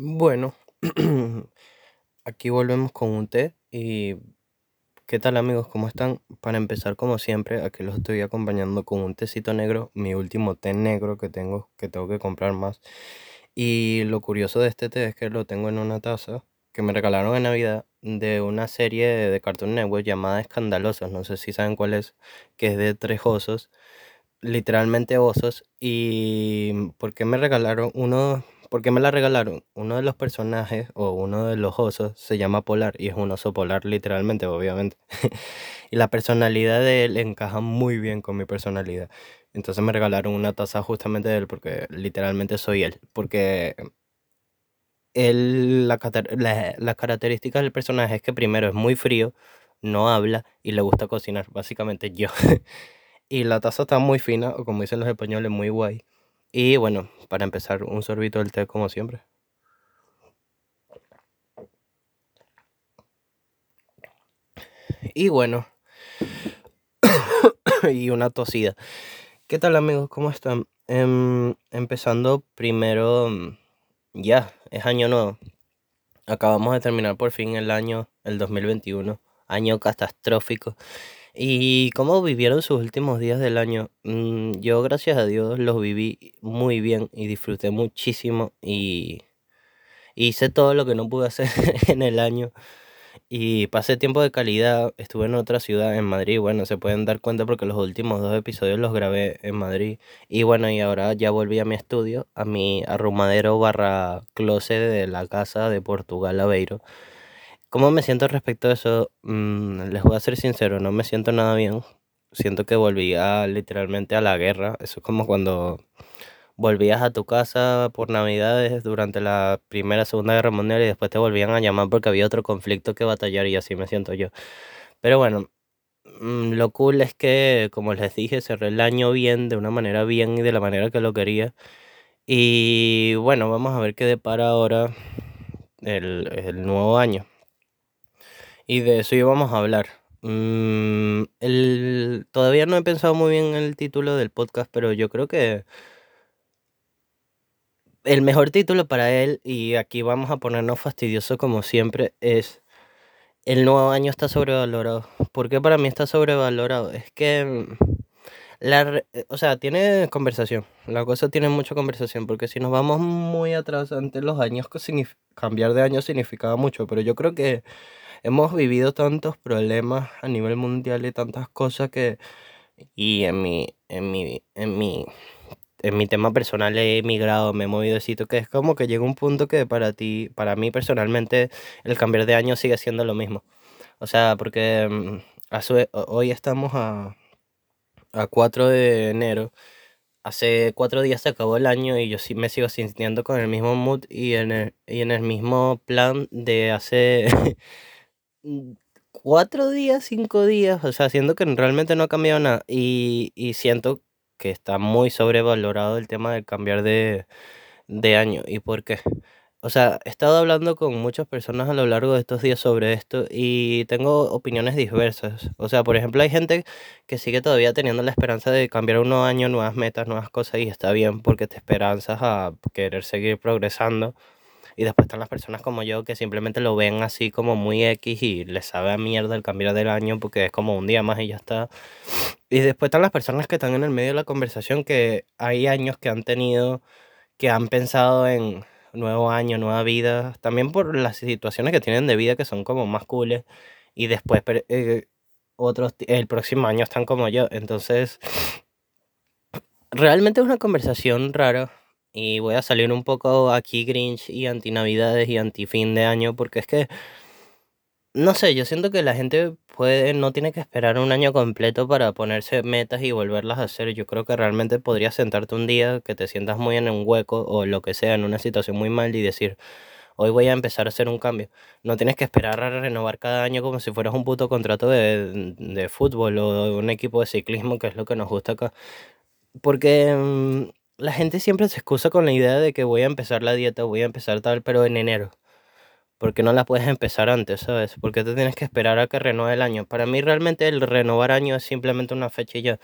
Bueno, aquí volvemos con un té y ¿qué tal amigos? ¿Cómo están? Para empezar, como siempre, aquí los estoy acompañando con un tecito negro, mi último té negro que tengo, que tengo que comprar más. Y lo curioso de este té es que lo tengo en una taza que me regalaron en Navidad de una serie de Cartoon Network llamada Escandalosos, no sé si saben cuál es, que es de tres osos, literalmente osos. ¿Y por qué me regalaron uno? ¿Por qué me la regalaron? Uno de los personajes o uno de los osos se llama Polar y es un oso polar literalmente, obviamente. Y la personalidad de él encaja muy bien con mi personalidad. Entonces me regalaron una taza justamente de él porque literalmente soy él. Porque él, la- las características del personaje es que primero es muy frío, no habla y le gusta cocinar, básicamente yo. Y la taza está muy fina, o como dicen los españoles, muy guay. Y bueno, para empezar, un sorbito del té como siempre. Y bueno, y una tosida. ¿Qué tal amigos? ¿Cómo están? Em, empezando primero, mm, ya, es año nuevo. Acabamos de terminar por fin el año, el 2021, año catastrófico. ¿Y cómo vivieron sus últimos días del año? Mm, yo, gracias a Dios, los viví muy bien y disfruté muchísimo y hice todo lo que no pude hacer en el año. Y pasé tiempo de calidad, estuve en otra ciudad, en Madrid, bueno, se pueden dar cuenta porque los últimos dos episodios los grabé en Madrid. Y bueno, y ahora ya volví a mi estudio, a mi arrumadero barra closet de la casa de Portugal Aveiro. ¿Cómo me siento respecto a eso? Mm, les voy a ser sincero, no me siento nada bien. Siento que volví a, literalmente a la guerra. Eso es como cuando volvías a tu casa por Navidades durante la Primera, Segunda Guerra Mundial y después te volvían a llamar porque había otro conflicto que batallar y así me siento yo. Pero bueno, mm, lo cool es que, como les dije, cerré el año bien, de una manera bien y de la manera que lo quería. Y bueno, vamos a ver qué depara ahora el, el nuevo año. Y de eso íbamos a hablar. Mm, el, todavía no he pensado muy bien en el título del podcast, pero yo creo que el mejor título para él, y aquí vamos a ponernos fastidiosos como siempre, es El nuevo año está sobrevalorado. ¿Por qué para mí está sobrevalorado? Es que, mm, la, o sea, tiene conversación. La cosa tiene mucha conversación, porque si nos vamos muy atrás, antes los años, cambiar de año significaba mucho, pero yo creo que hemos vivido tantos problemas a nivel mundial y tantas cosas que, y en mi, en mi, en mi en mi tema personal he migrado, me he movido sitio, que es como que llega un punto que para ti, para mí personalmente, el cambiar de año sigue siendo lo mismo. O sea, porque mm, hoy estamos a, a 4 de enero, hace cuatro días se acabó el año y yo sí me sigo sintiendo con el mismo mood y en el, y en el mismo plan de hace cuatro días, cinco días, o sea, siento que realmente no ha cambiado nada y, y siento que está muy sobrevalorado el tema de cambiar de, de año. ¿Y por qué? O sea, he estado hablando con muchas personas a lo largo de estos días sobre esto y tengo opiniones diversas. O sea, por ejemplo, hay gente que sigue todavía teniendo la esperanza de cambiar un nuevo año, nuevas metas, nuevas cosas y está bien porque te esperanzas a querer seguir progresando. Y después están las personas como yo que simplemente lo ven así como muy X y les sabe a mierda el cambiar del año porque es como un día más y ya está. Y después están las personas que están en el medio de la conversación que hay años que han tenido, que han pensado en nuevo año, nueva vida, también por las situaciones que tienen de vida que son como más cooles y después eh, otros el próximo año están como yo. Entonces, realmente es una conversación rara y voy a salir un poco aquí Grinch y anti Navidades y anti fin de año porque es que no sé, yo siento que la gente puede, no tiene que esperar un año completo para ponerse metas y volverlas a hacer. Yo creo que realmente podrías sentarte un día que te sientas muy en un hueco o lo que sea, en una situación muy mal y decir, hoy voy a empezar a hacer un cambio. No tienes que esperar a renovar cada año como si fueras un puto contrato de, de fútbol o de un equipo de ciclismo, que es lo que nos gusta acá. Porque mm, la gente siempre se excusa con la idea de que voy a empezar la dieta, voy a empezar tal, pero en enero. ¿Por qué no la puedes empezar antes, sabes? ¿Por qué te tienes que esperar a que renueve el año? Para mí realmente el renovar año es simplemente una fecha.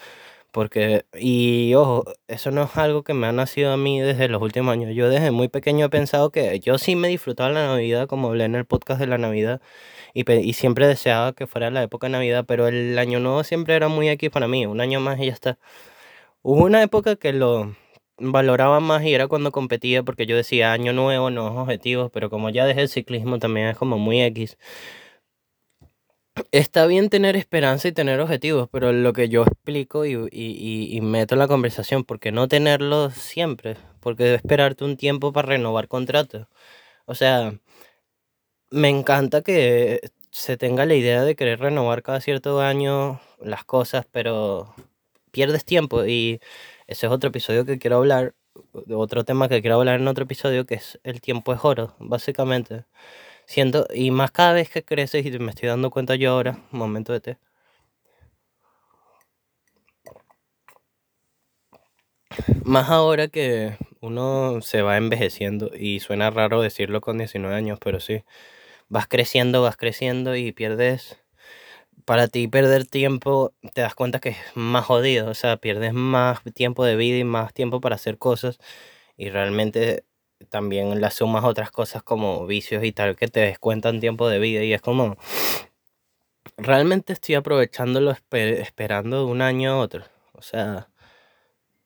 Porque, y ojo, eso no es algo que me ha nacido a mí desde los últimos años. Yo desde muy pequeño he pensado que yo sí me disfrutaba la Navidad, como hablé en el podcast de la Navidad, y, y siempre deseaba que fuera la época de Navidad, pero el año nuevo siempre era muy aquí para mí, un año más y ya está. Hubo una época que lo valoraba más y era cuando competía porque yo decía año nuevo, nuevos objetivos, pero como ya dejé el ciclismo también es como muy X. Está bien tener esperanza y tener objetivos, pero lo que yo explico y, y, y meto en la conversación, ¿por qué no tenerlos siempre? Porque debe esperarte un tiempo para renovar contratos. O sea, me encanta que se tenga la idea de querer renovar cada cierto año las cosas, pero pierdes tiempo y ese es otro episodio que quiero hablar, otro tema que quiero hablar en otro episodio que es el tiempo es oro, básicamente. Siento, y más cada vez que creces y me estoy dando cuenta yo ahora, momento de té. Más ahora que uno se va envejeciendo y suena raro decirlo con 19 años, pero sí, vas creciendo, vas creciendo y pierdes para ti perder tiempo, te das cuenta que es más jodido, o sea, pierdes más tiempo de vida y más tiempo para hacer cosas y realmente también las sumas otras cosas como vicios y tal que te descuentan tiempo de vida y es como, realmente estoy aprovechándolo esperando de un año a otro, o sea,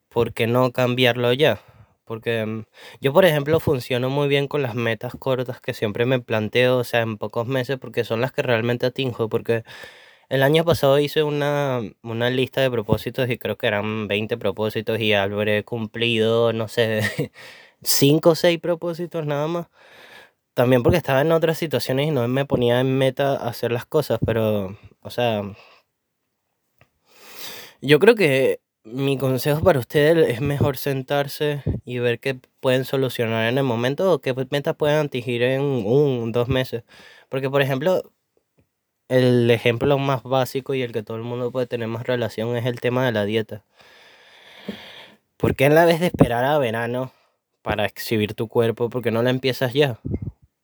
¿por qué no cambiarlo ya? Porque mm, yo, por ejemplo, funciono muy bien con las metas cortas que siempre me planteo, o sea, en pocos meses, porque son las que realmente atingo, porque el año pasado hice una, una lista de propósitos y creo que eran 20 propósitos y habré cumplido, no sé, 5 o 6 propósitos nada más. También porque estaba en otras situaciones y no me ponía en meta hacer las cosas, pero, o sea, yo creo que mi consejo para ustedes es mejor sentarse y ver qué pueden solucionar en el momento o qué metas pueden atingir en un, dos meses. Porque, por ejemplo, el ejemplo más básico y el que todo el mundo puede tener más relación es el tema de la dieta. ¿Por qué en la vez de esperar a verano para exhibir tu cuerpo, por qué no la empiezas ya?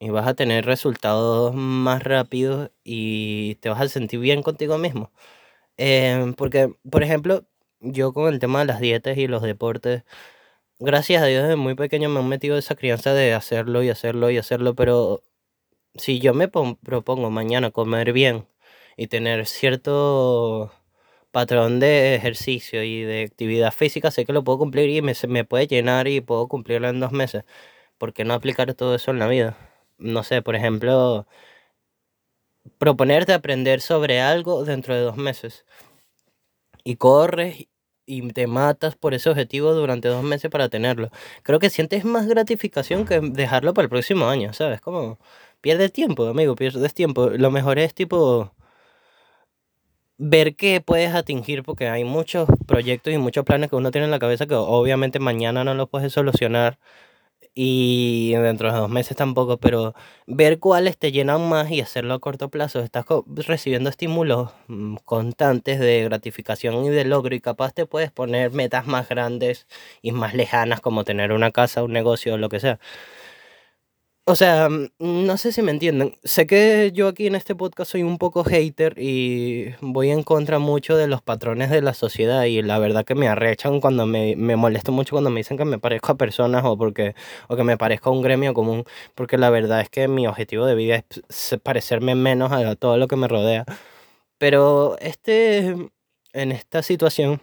Y vas a tener resultados más rápidos y te vas a sentir bien contigo mismo. Em, porque, por ejemplo, yo con el tema de las dietas y los deportes, gracias a Dios desde muy pequeño me han metido esa crianza de hacerlo y hacerlo y hacerlo, pero si yo me propongo mañana comer bien y tener cierto patrón de ejercicio y de actividad física, sé que lo puedo cumplir y me, me puede llenar y puedo cumplirlo en dos meses. ¿Por qué no aplicar todo eso en la vida? No sé, por ejemplo, proponerte aprender sobre algo dentro de dos meses. Y corres y te matas por ese objetivo durante dos meses para tenerlo. Creo que sientes más gratificación que dejarlo para el próximo año, ¿sabes? Como Pierdes tiempo, amigo, pierdes tiempo. Lo mejor es tipo ver qué puedes atingir porque hay muchos proyectos y muchos planes que uno tiene en la cabeza que obviamente mañana no los puedes solucionar y dentro de dos meses tampoco, pero ver cuáles te llenan más y hacerlo a corto plazo. Estás recibiendo estímulos mm, constantes de gratificación y de logro y capaz te puedes poner metas más grandes y más lejanas como tener una casa, un negocio o lo que sea. O sea, no sé si me entienden. Sé que yo aquí en este podcast soy un poco hater y voy en contra mucho de los patrones de la sociedad y la verdad que me arrechan cuando me, me molesto mucho cuando me dicen que me parezco a personas o porque o que me parezco a un gremio común, porque la verdad es que mi objetivo de vida es parecerme menos a todo lo que me rodea. Pero este en esta situación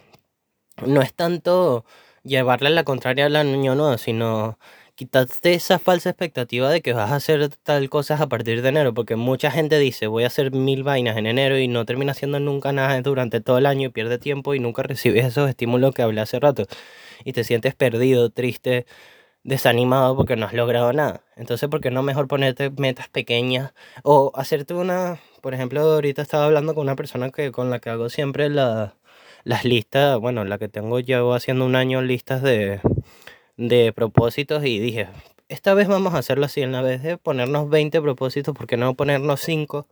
no es tanto llevarle la contraria al año nuevo, sino quitaste esa falsa expectativa de que vas a hacer tal cosas a partir de enero, porque mucha gente dice voy a hacer mil vainas en enero y no termina haciendo nunca nada durante todo el año y pierde tiempo y nunca recibes esos estímulos que hablé hace rato y te sientes perdido, triste, desanimado porque no has logrado nada. Entonces, ¿por qué no mejor ponerte metas pequeñas o hacerte una, por ejemplo, ahorita estaba hablando con una persona que con la que hago siempre la, las listas, bueno, la que tengo llevo haciendo un año listas de de propósitos y dije, esta vez vamos a hacerlo así, en la vez de ponernos 20 propósitos, ¿por qué no ponernos 5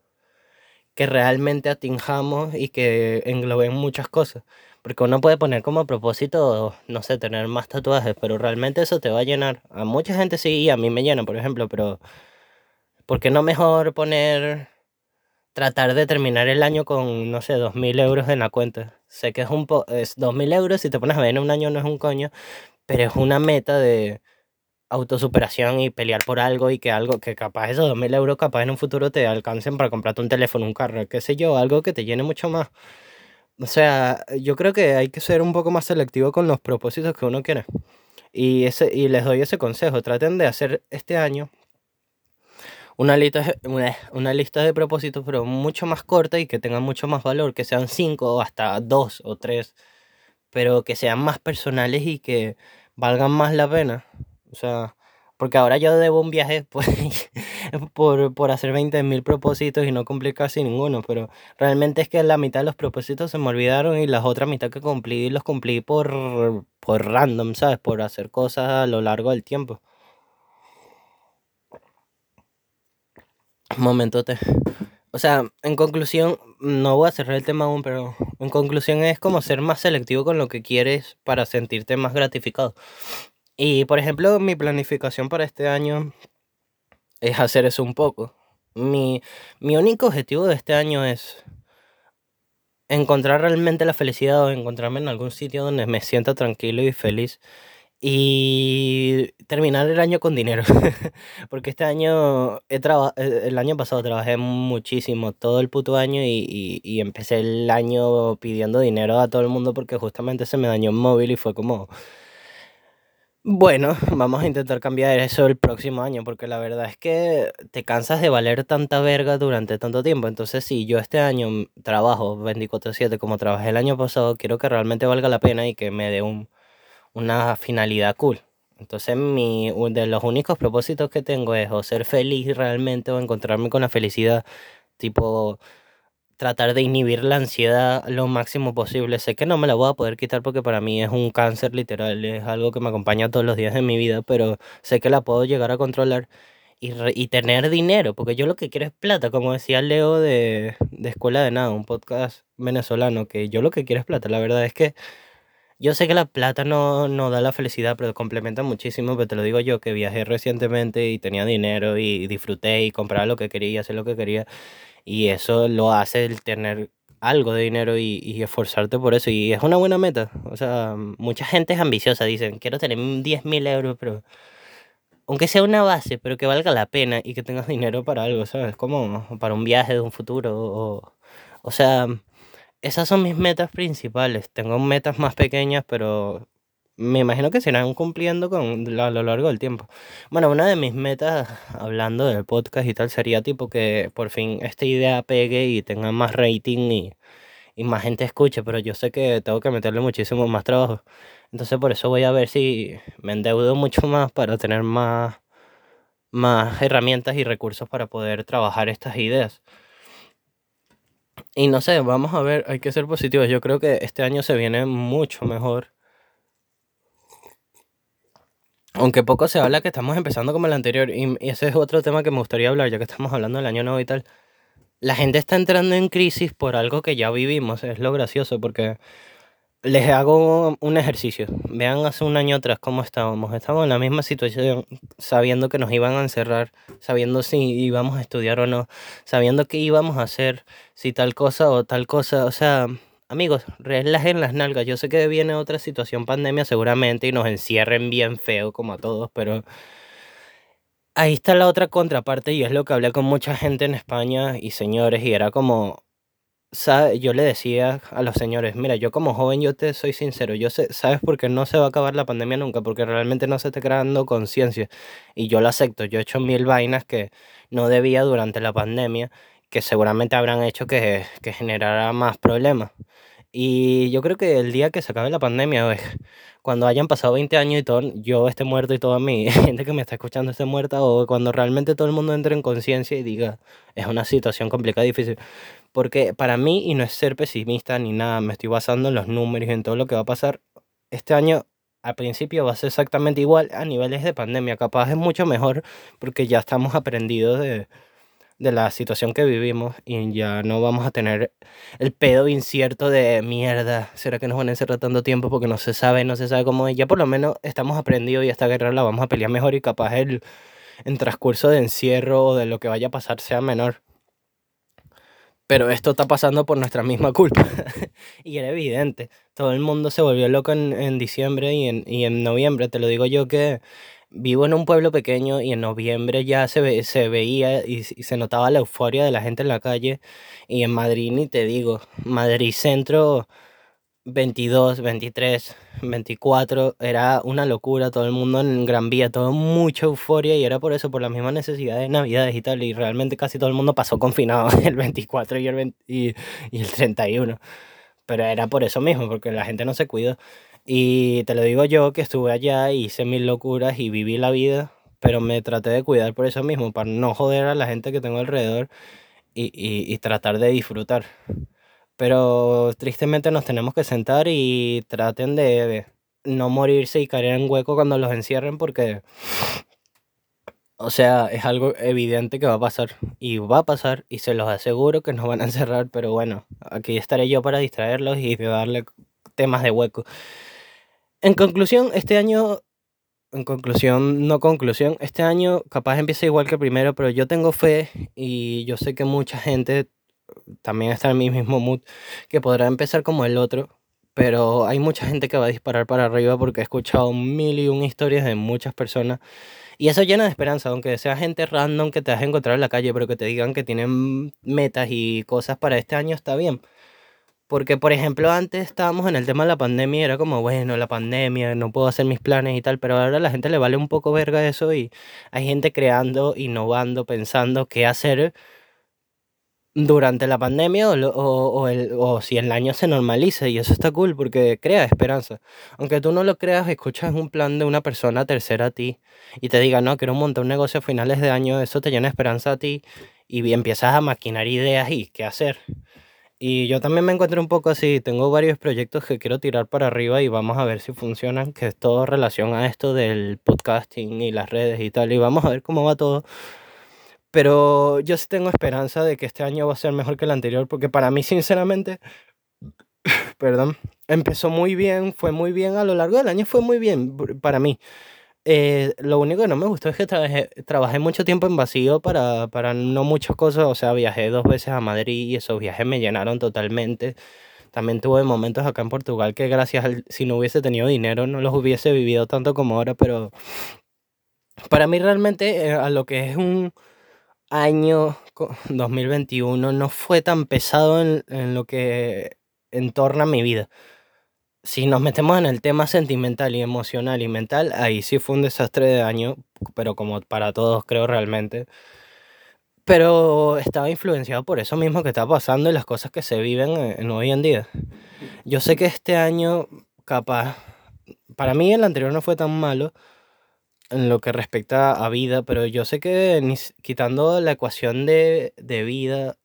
que realmente atinjamos y que engloben muchas cosas? Porque uno puede poner como propósito, no sé, tener más tatuajes, pero realmente eso te va a llenar. A mucha gente sí, y a mí me llena, por ejemplo, pero ¿por qué no mejor poner tratar de terminar el año con, no sé, 2.000 euros en la cuenta. Sé que es un po es 2.000 euros, si te pones a ver en un año no es un coño, pero es una meta de autosuperación y pelear por algo y que algo, que capaz esos 2.000 euros capaz en un futuro te alcancen para comprarte un teléfono, un carro, qué sé yo, algo que te llene mucho más. O sea, yo creo que hay que ser un poco más selectivo con los propósitos que uno quiere. Y, ese, y les doy ese consejo, traten de hacer este año una lista, una, lista de propósitos, pero mucho más corta y que tengan mucho más valor, que sean cinco o hasta dos o tres, pero que sean más personales y que valgan más la pena. O sea, porque ahora yo debo un viaje pues, por, por hacer 20.000 propósitos y no cumplir casi ninguno, pero realmente es que la mitad de los propósitos se me olvidaron y las otras mitad que cumplí los cumplí por, por random, ¿sabes? Por hacer cosas a lo largo del tiempo. Momentote. O sea, en conclusión, no voy a cerrar el tema aún, pero en conclusión es como ser más selectivo con lo que quieres para sentirte más gratificado. Y por ejemplo, mi planificación para este año es hacer eso un poco. Mi, mi único objetivo de este año es encontrar realmente la felicidad o encontrarme en algún sitio donde me sienta tranquilo y feliz y terminar el año con dinero. Porque este año, he eh, el año pasado trabajé muchísimo, todo el puto año, y, y, empecé el año pidiendo dinero a todo el mundo porque justamente se me dañó un móvil y fue como... Bueno, vamos a intentar cambiar eso el próximo año, porque la verdad es que te cansas de valer tanta verga durante tanto tiempo. Entonces, si yo este año trabajo 24/7 como trabajé el año pasado, quiero que realmente valga la pena y que me dé un, una finalidad cool. Entonces, mi, de los únicos propósitos que tengo es o ser feliz realmente o encontrarme con la felicidad, tipo tratar de inhibir la ansiedad lo máximo posible. Sé que no me la voy a poder quitar porque para mí es un cáncer literal, es algo que me acompaña todos los días de mi vida, pero sé que la puedo llegar a controlar y, y tener dinero, porque yo lo que quiero es plata, como decía Leo de, de Escuela de Nada, un podcast venezolano, que yo lo que quiero es plata. La verdad es que yo sé que la plata no, no da la felicidad, pero complementa muchísimo, pero te lo digo yo que viajé recientemente y tenía dinero y disfruté y compraba lo que quería, hacer lo que quería. Y eso lo hace el tener algo de dinero y, y esforzarte por eso. Y es una buena meta. O sea, mucha gente es ambiciosa, dicen, quiero tener 10 mil euros, pero aunque sea una base, pero que valga la pena y que tengas dinero para algo, ¿sabes? Como para un viaje de un futuro. O, o sea, esas son mis metas principales. Tengo metas más pequeñas, pero me imagino que se irán cumpliendo con, a lo largo del tiempo. Bueno, una de mis metas, hablando del podcast y tal, sería tipo que por fin esta idea pegue y tenga más rating y, y más gente escuche, pero yo sé que tengo que meterle muchísimo más trabajo. Entonces por eso voy a ver si me endeudo mucho más para tener más, más herramientas y recursos para poder trabajar estas ideas. Y no sé, vamos a ver, hay que ser positivos. Yo creo que este año se viene mucho mejor. Aunque poco se habla que estamos empezando como el anterior. Y ese es otro tema que me gustaría hablar, ya que estamos hablando del año nuevo y tal. La gente está entrando en crisis por algo que ya vivimos. Es lo gracioso, porque les hago un ejercicio. Vean hace un año atrás cómo estábamos. Estábamos en la misma situación, sabiendo que nos iban a encerrar, sabiendo si íbamos a estudiar o no, sabiendo qué íbamos a hacer, si tal cosa o tal cosa. O sea, amigos, relajen las nalgas. Yo sé que viene otra situación pandemia seguramente y nos encierren bien feo como a todos, pero ahí está la otra contraparte y es lo que hablé con mucha gente en España y señores y era como yo le decía a los señores, mira, yo como joven, yo te soy sincero, yo sé, ¿sabes por qué no se va a acabar la pandemia nunca? Porque realmente no se está creando conciencia. Y yo lo acepto, yo he hecho mil vainas que no debía durante la pandemia, que seguramente habrán hecho que, que generara más problemas. Y yo creo que el día que se acabe la pandemia, cuando hayan pasado 20 años y todo, yo esté muerto y toda mi gente que me está escuchando esté muerta, o cuando realmente todo el mundo entre en conciencia y diga, es una situación complicada, difícil. Porque para mí, y no es ser pesimista ni nada, me estoy basando en los números y en todo lo que va a pasar, este año al principio va a ser exactamente igual a niveles de pandemia. Capaz es mucho mejor porque ya estamos aprendidos de, de la situación que vivimos y ya no vamos a tener el pedo incierto de mierda. ¿Será que nos van a encerrar tanto tiempo porque no se sabe, no se sabe cómo es? Ya por lo menos estamos aprendidos y esta guerra la vamos a pelear mejor y capaz el, el transcurso de encierro o de lo que vaya a pasar sea menor. Pero esto está pasando por nuestra misma culpa. y era evidente. Todo el mundo se volvió loco en, en diciembre y en, y en noviembre. Te lo digo yo que vivo en un pueblo pequeño y en noviembre ya se, se veía y, se notaba la euforia de la gente en la calle. Y en Madrid ni te digo, Madrid Centro 22, 23, 24, era una locura, todo el mundo en Gran Vía, todo mucha euforia y era por eso, por la misma necesidad de Navidades y tal, y realmente casi todo el mundo pasó confinado el 24 y el, y, y el 31, pero era por eso mismo, porque la gente no se cuidó. Y te lo digo yo que estuve allá, hice mil locuras y viví la vida, pero me traté de cuidar por eso mismo, para no joder a la gente que tengo alrededor y, y, y tratar de disfrutar. Pero tristemente nos tenemos que sentar y traten de no morirse y caer en hueco cuando los encierren porque, o sea, es algo evidente que va a pasar y va a pasar y se los aseguro que nos van a encerrar, pero bueno, aquí estaré yo para distraerlos y darle temas de hueco. En conclusión, este año, en conclusión, no conclusión, este año capaz empieza igual que primero, pero yo tengo fe y yo sé que mucha gente también está en mi mismo mood, que podrá empezar como el otro, pero hay mucha gente que va a disparar para arriba porque he escuchado mil y un historias de muchas personas y eso llena de esperanza, aunque sea gente random que te vas a encontrar en la calle, pero que te digan que tienen metas y cosas para este año está bien. Porque, por ejemplo, antes estábamos en el tema de la pandemia era como, bueno, la pandemia, no puedo hacer mis planes y tal, pero ahora a la gente le vale un poco verga eso y hay gente creando, innovando, pensando qué hacer durante la pandemia o, o, o, el, o, si el año se normaliza y eso está cool porque crea esperanza. Aunque tú no lo creas, escuchas un plan de una persona tercera a ti y te diga, no, quiero montar un negocio a finales de año, eso te llena esperanza a ti y empiezas a maquinar ideas y qué hacer. Y yo también me encuentro un poco así, tengo varios proyectos que quiero tirar para arriba y vamos a ver si funcionan, que es todo relación a esto del podcasting y las redes y tal, y vamos a ver cómo va todo. Pero yo sí tengo esperanza de que este año va a ser mejor que el anterior, porque para mí, sinceramente, perdón, empezó muy bien, fue muy bien a lo largo del año, fue muy bien para mí. Eh, lo único que no me gustó es que trabajé, trabajé mucho tiempo en vacío para, para no muchas cosas, o sea, viajé dos veces a Madrid y esos viajes me llenaron totalmente. También tuve momentos acá en Portugal que gracias al, si no hubiese tenido dinero no los hubiese vivido tanto como ahora, pero para mí realmente eh, a lo que es un año 2021 no fue tan pesado en, en lo que entorna mi vida. Si nos metemos en el tema sentimental y emocional y mental, ahí sí fue un desastre de año, pero como para todos creo realmente. Pero estaba influenciado por eso mismo que está pasando y las cosas que se viven en, hoy en día. Yo sé que este año, capaz, para mí el anterior no fue tan malo, en lo que respecta a vida, pero yo sé que quitando la ecuación de, de vida,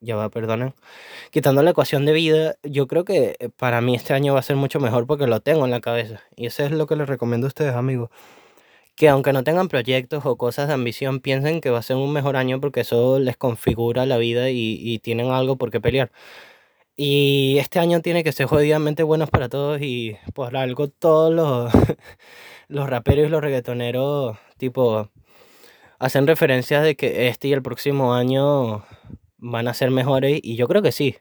ya va, perdonen, quitando la ecuación de vida, yo creo que eh, para mí este año va a ser mucho mejor porque lo tengo en la cabeza. Y eso es lo que les recomiendo a ustedes, amigos. Que aunque no tengan proyectos o cosas de ambición, piensen que va a ser un mejor año porque eso les configura la vida y, y tienen algo por qué pelear. Y este año tiene que ser jodidamente buenos para todos y por algo todos los, los raperos y los reggaetoneros tipo hacen referencias de que este y el próximo año van a ser mejores y yo creo que sí.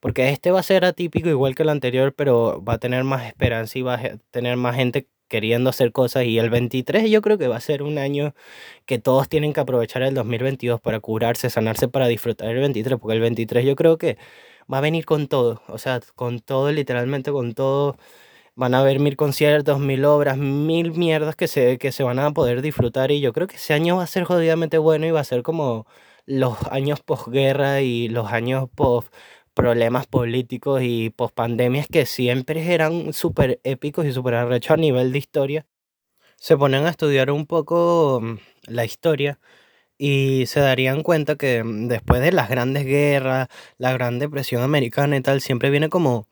Porque este va a ser atípico igual que el anterior, pero va a tener más esperanza y va a tener más gente queriendo hacer cosas. Y el 23 yo creo que va a ser un año que todos tienen que aprovechar el 2022 para curarse, sanarse, para disfrutar el 23. Porque el 23 yo creo que va a venir con todo, o sea, con todo, literalmente con todo. Van a haber mil conciertos, mil obras, mil mierdas que se, que se van a poder disfrutar. Y yo creo que ese año va a ser jodidamente bueno y va a ser como los años posguerra y los años post problemas políticos y post pandemias que siempre eran súper épicos y súper arrechos a nivel de historia. Se ponen a estudiar un poco mm, la historia y se darían cuenta que mm, después de las grandes guerras, la gran depresión americana y tal, siempre viene como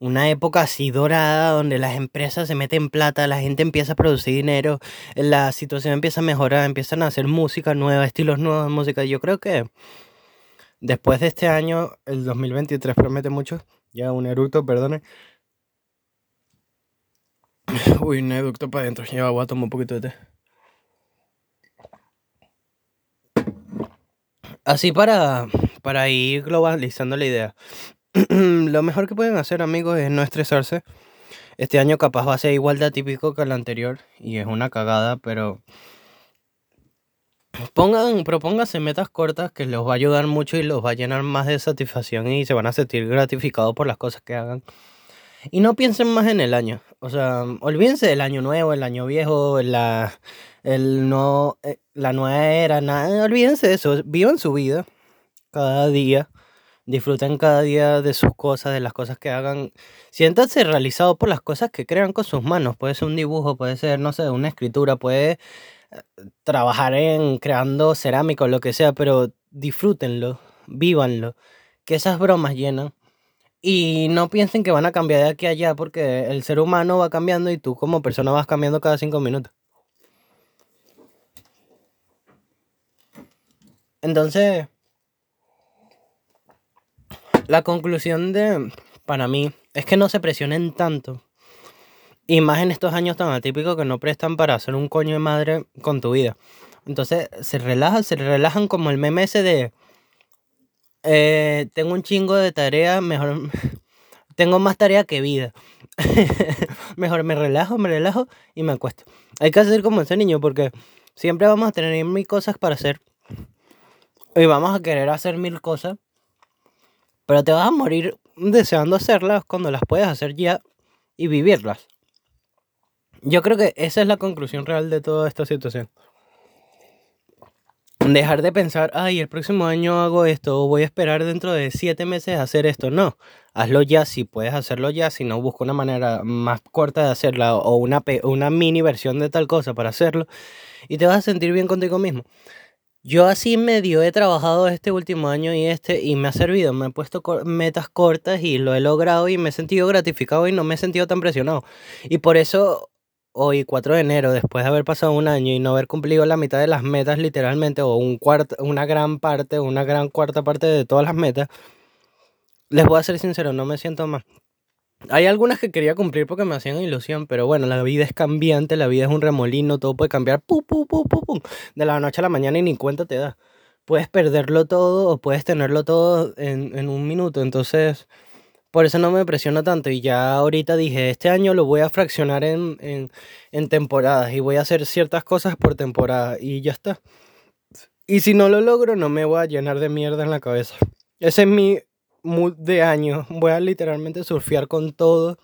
una época así dorada donde las empresas se meten plata, la gente empieza a producir dinero, la situación empieza a mejorar, empiezan a hacer música nueva, estilos nuevos de música. Yo creo que después de este año, el 2023 promete mucho. Ya un eructo, perdone. Uy, un eructo para adentro. Ya voy a tomar un poquito de té. Así para, para ir globalizando la idea. Lo mejor que pueden hacer, amigos, es no estresarse. Este año capaz va a ser igual de atípico que el anterior y es una cagada, pero pongan, propónganse metas cortas que les va a ayudar mucho y los va a llenar más de satisfacción y se van a sentir gratificados por las cosas que hagan. Y no piensen más en el año. O sea, olvídense del año nuevo, el año viejo, la, el no, eh, la nueva era, nada. Olvídense de eso. Vivan su vida cada día. Disfruten cada día de sus cosas, de las cosas que hagan. Siéntanse realizados por las cosas que crean con sus manos. Puede ser un dibujo, puede ser, no sé, una escritura, puede eh, trabajar en creando cerámica o lo que sea, pero disfrútenlo, vívanlo. Que esas bromas llenan. Y no piensen que van a cambiar de aquí a allá porque el ser humano va cambiando y tú como persona vas cambiando cada cinco minutos. Entonces, la conclusión de, para mí, es que no se presionen tanto. Y más en estos años tan atípicos que no prestan para hacer un coño de madre con tu vida. Entonces, se relajan, se relajan como el meme ese de eh, tengo un chingo de tareas, mejor. tengo más tarea que vida. mejor me relajo, me relajo y me acuesto. Hay que hacer como ese niño porque siempre vamos a tener mil cosas para hacer. Y vamos a querer hacer mil cosas. Pero te vas a morir deseando hacerlas cuando las puedes hacer ya y vivirlas. Yo creo que esa es la conclusión real de toda esta situación dejar de pensar, ay, el próximo año hago esto o voy a esperar dentro de siete meses a hacer esto. No, hazlo ya si puedes hacerlo ya, si no busca una manera más corta de hacerla o una, una mini versión de tal cosa para hacerlo y te vas a sentir bien contigo mismo. Yo así medio he trabajado este último año y este y me ha servido, me he puesto metas cortas y lo he logrado y me he sentido gratificado y no me he sentido tan presionado. Y por eso hoy, 4 de enero, después de haber pasado un año y no haber cumplido la mitad de las metas literalmente, o un una gran parte, una gran cuarta parte de todas las metas, les voy a ser sincero, no me siento mal. Hay algunas que quería cumplir porque me hacían ilusión, pero bueno, la vida es cambiante, la vida es un remolino, todo puede cambiar pu, pu, pu, de la noche a la mañana y ni cuenta te da. Puedes perderlo todo o puedes tenerlo todo en, en un minuto, entonces por eso no me presiona tanto y ya ahorita dije, este año lo voy a fraccionar en, en, temporadas y voy a hacer ciertas cosas por temporada y ya está. Y si no lo logro, no me voy a llenar de mierda en la cabeza. Ese es mi mood de año. Voy a literalmente surfear con todo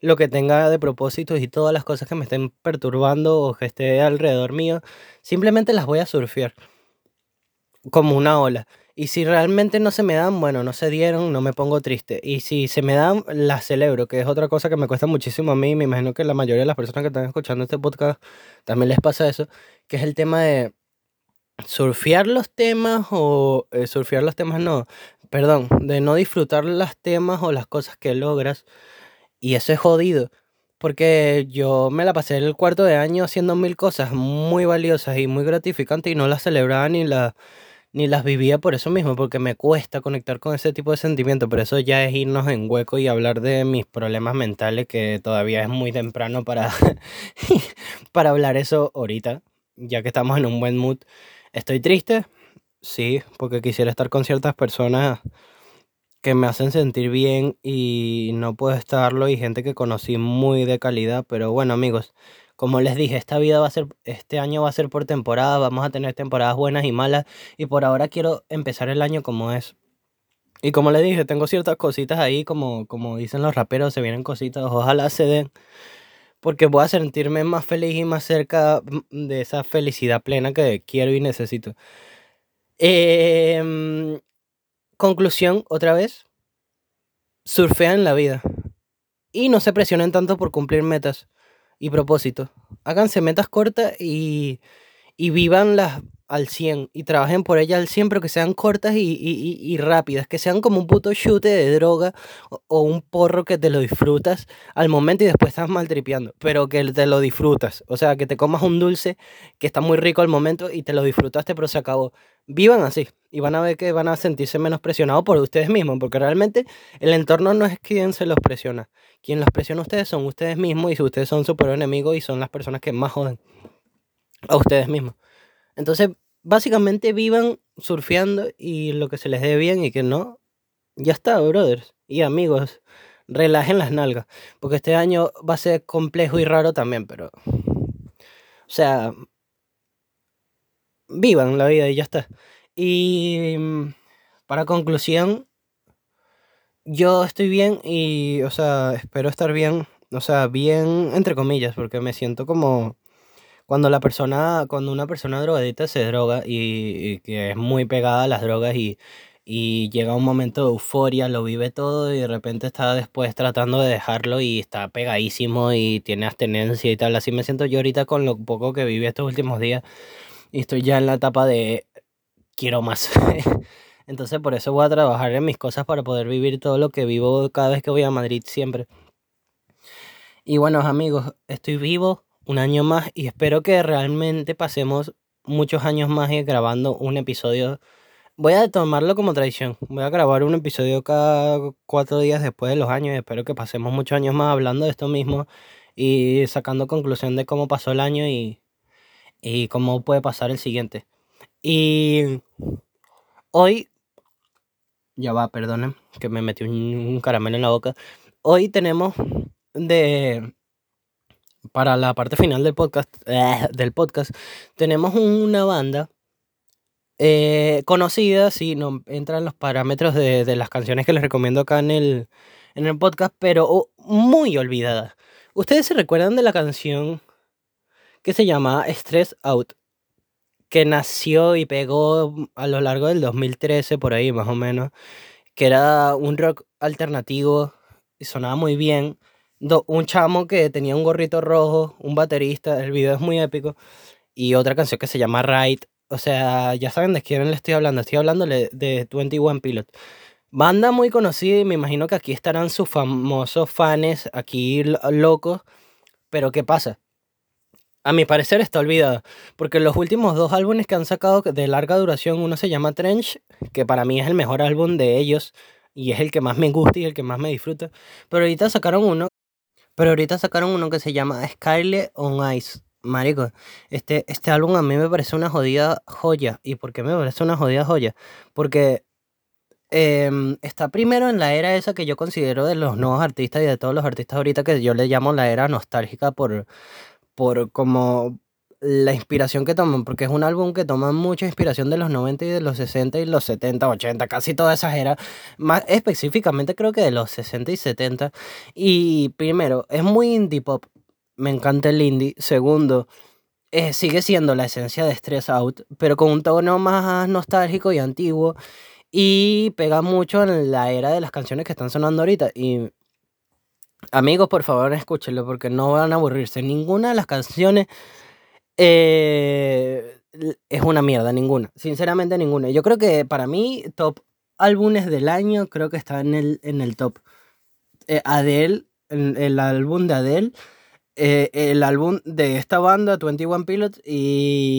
lo que tenga de propósitos y todas las cosas que me estén perturbando o que esté alrededor mío. Simplemente las voy a surfear como una ola. Y si realmente no se me dan, bueno, no se dieron, no me pongo triste. Y si se me dan, las celebro, que es otra cosa que me cuesta muchísimo a mí. Me imagino que la mayoría de las personas que están escuchando este podcast también les pasa eso, que es el tema de surfear los temas o eh, surfear los temas, no, perdón, de no disfrutar los temas o las cosas que logras. Y eso es jodido. Porque yo me la pasé el cuarto de año haciendo mil cosas muy valiosas y muy gratificantes y no las celebraba ni las ni las vivía por eso mismo, porque me cuesta conectar con ese tipo de sentimientos, pero eso ya es irnos en hueco y hablar de mis problemas mentales, que todavía es muy temprano para, para hablar eso ahorita, ya que estamos en un buen mood. Estoy triste, sí, porque quisiera estar con ciertas personas que me hacen sentir bien y no puedo estarlo y gente que conocí muy de calidad, pero bueno amigos, como les dije, esta vida va a ser, este año va a ser por temporada, vamos a tener temporadas buenas y malas, y por ahora quiero empezar el año como es. Y como les dije, tengo ciertas cositas ahí, como, como dicen los raperos, se vienen cositas, ojalá se den, porque voy a sentirme más feliz y más cerca de esa felicidad plena que quiero y necesito. Em, conclusión, otra vez, surfean la vida. Y no se presionen tanto por cumplir metas y propósito. Háganse metas cortas y, y vivanlas al 100 y trabajen por ellas al 100, pero que sean cortas y, rápidas, que sean como un puto chute de droga o, un porro que te lo disfrutas al momento y después estás maltripeando, pero que te lo disfrutas. O sea, que te comas un dulce que está muy rico al momento y te lo disfrutaste, pero se acabó. Vivan así y van a ver que van a sentirse menos presionados por ustedes mismos, porque realmente el entorno no es quien se los presiona. Quien los presiona a ustedes son ustedes mismos y si ustedes son su peor enemigo y son las personas que más joden a ustedes mismos. Entonces, básicamente vivan surfeando y lo que se les dé bien y que no, ya está, brothers y amigos. Relajen las nalgas, porque este año va a ser complejo y raro también, pero... O sea, vivan la vida y ya está. Y mm, para conclusión, yo estoy bien y, o sea, espero estar bien, o sea, bien entre comillas, porque me siento como cuando la persona, cuando una persona drogadita se droga y, que es muy pegada a las drogas y, y llega un momento de euforia, lo vive todo y de repente está después tratando de dejarlo y está pegadísimo y tiene abstenencia y tal. Así me siento yo ahorita con lo poco que viví estos últimos días y estoy ya en la etapa de quiero más. Entonces por eso voy a trabajar en mis cosas para poder vivir todo lo que vivo cada vez que voy a Madrid siempre. Y bueno amigos, estoy vivo un año más y espero que realmente pasemos muchos años más grabando un episodio. Voy a tomarlo como tradición. Voy a grabar un episodio cada cuatro días después de los años y espero que pasemos muchos años más hablando de esto mismo y sacando conclusión de cómo pasó el año y, y cómo puede pasar el siguiente. Y hoy ya va, perdonen, que me metí un, caramelo en la boca. Hoy tenemos de para la parte final del podcast, eh, del podcast tenemos una banda eh, conocida, si no entran los parámetros de, de, las canciones que les recomiendo acá en el, en el podcast, pero muy olvidada. ¿Ustedes se recuerdan de la canción que se llama Stress Out? Que nació y pegó a lo largo del 2013, por ahí más o menos que era un rock alternativo y sonaba muy bien. un chamo que tenía un gorrito rojo, un baterista, el video es muy épico. Y otra canción que se llama Right. O sea, ya saben de quién le estoy hablando. Estoy hablando de 21 Pilot. Banda muy conocida y me imagino que aquí estarán sus famosos fans, aquí locos. Pero ¿qué pasa? A mi parecer está olvidada, porque los últimos dos álbumes que han sacado de larga duración, uno se llama Trench, que para mí es el mejor álbum de ellos y es el que más me gusta y el que más me disfruta. Pero ahorita sacaron uno, pero ahorita sacaron uno que se llama Skyler on Ice. Marico, este, este álbum a mí me parece una jodida joya. ¿Y por qué me parece una jodida joya? Porque em, está primero en la era esa que yo considero de los nuevos artistas y de todos los artistas ahorita que yo le llamo la era nostálgica por por como la inspiración que toman, porque es un álbum que toma mucha inspiración de los 90 y de los 60 y los 70, 80, casi todas esas eras, más específicamente creo que de los 60 y 70. Y primero, es muy indie pop, me encanta el indie. Segundo, eh, sigue siendo la esencia de Stress Out, pero con un tono más nostálgico y antiguo. Y pega mucho en la era de las canciones que están sonando ahorita. Y Amigos, por favor, escúchenlo porque no van a aburrirse. Ninguna de las canciones eh, es una mierda, ninguna. Sinceramente, ninguna. Yo creo que para mí, top álbumes del año, creo que está en el, en el top. Eh, Adele, el, álbum de Adele, eh, el álbum de esta banda, 21 Pilots, y,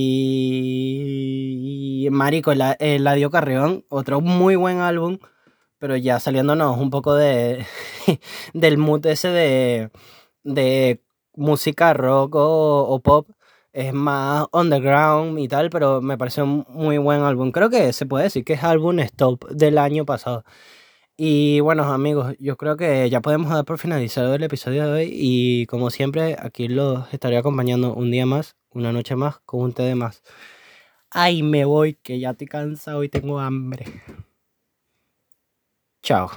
Marico, el Eladio Carreón, otro muy buen álbum pero ya saliéndonos un poco de del mood ese de, de música rock o, pop, es más underground y tal, pero me parece un muy buen álbum. Creo que se puede decir que es álbum stop del año pasado. Y bueno, amigos, yo creo que ya podemos dar por finalizado el episodio de hoy y como siempre aquí los estaré acompañando un día más, una noche más, con un té más. Ay, me voy, que ya estoy cansado y tengo hambre. Chao.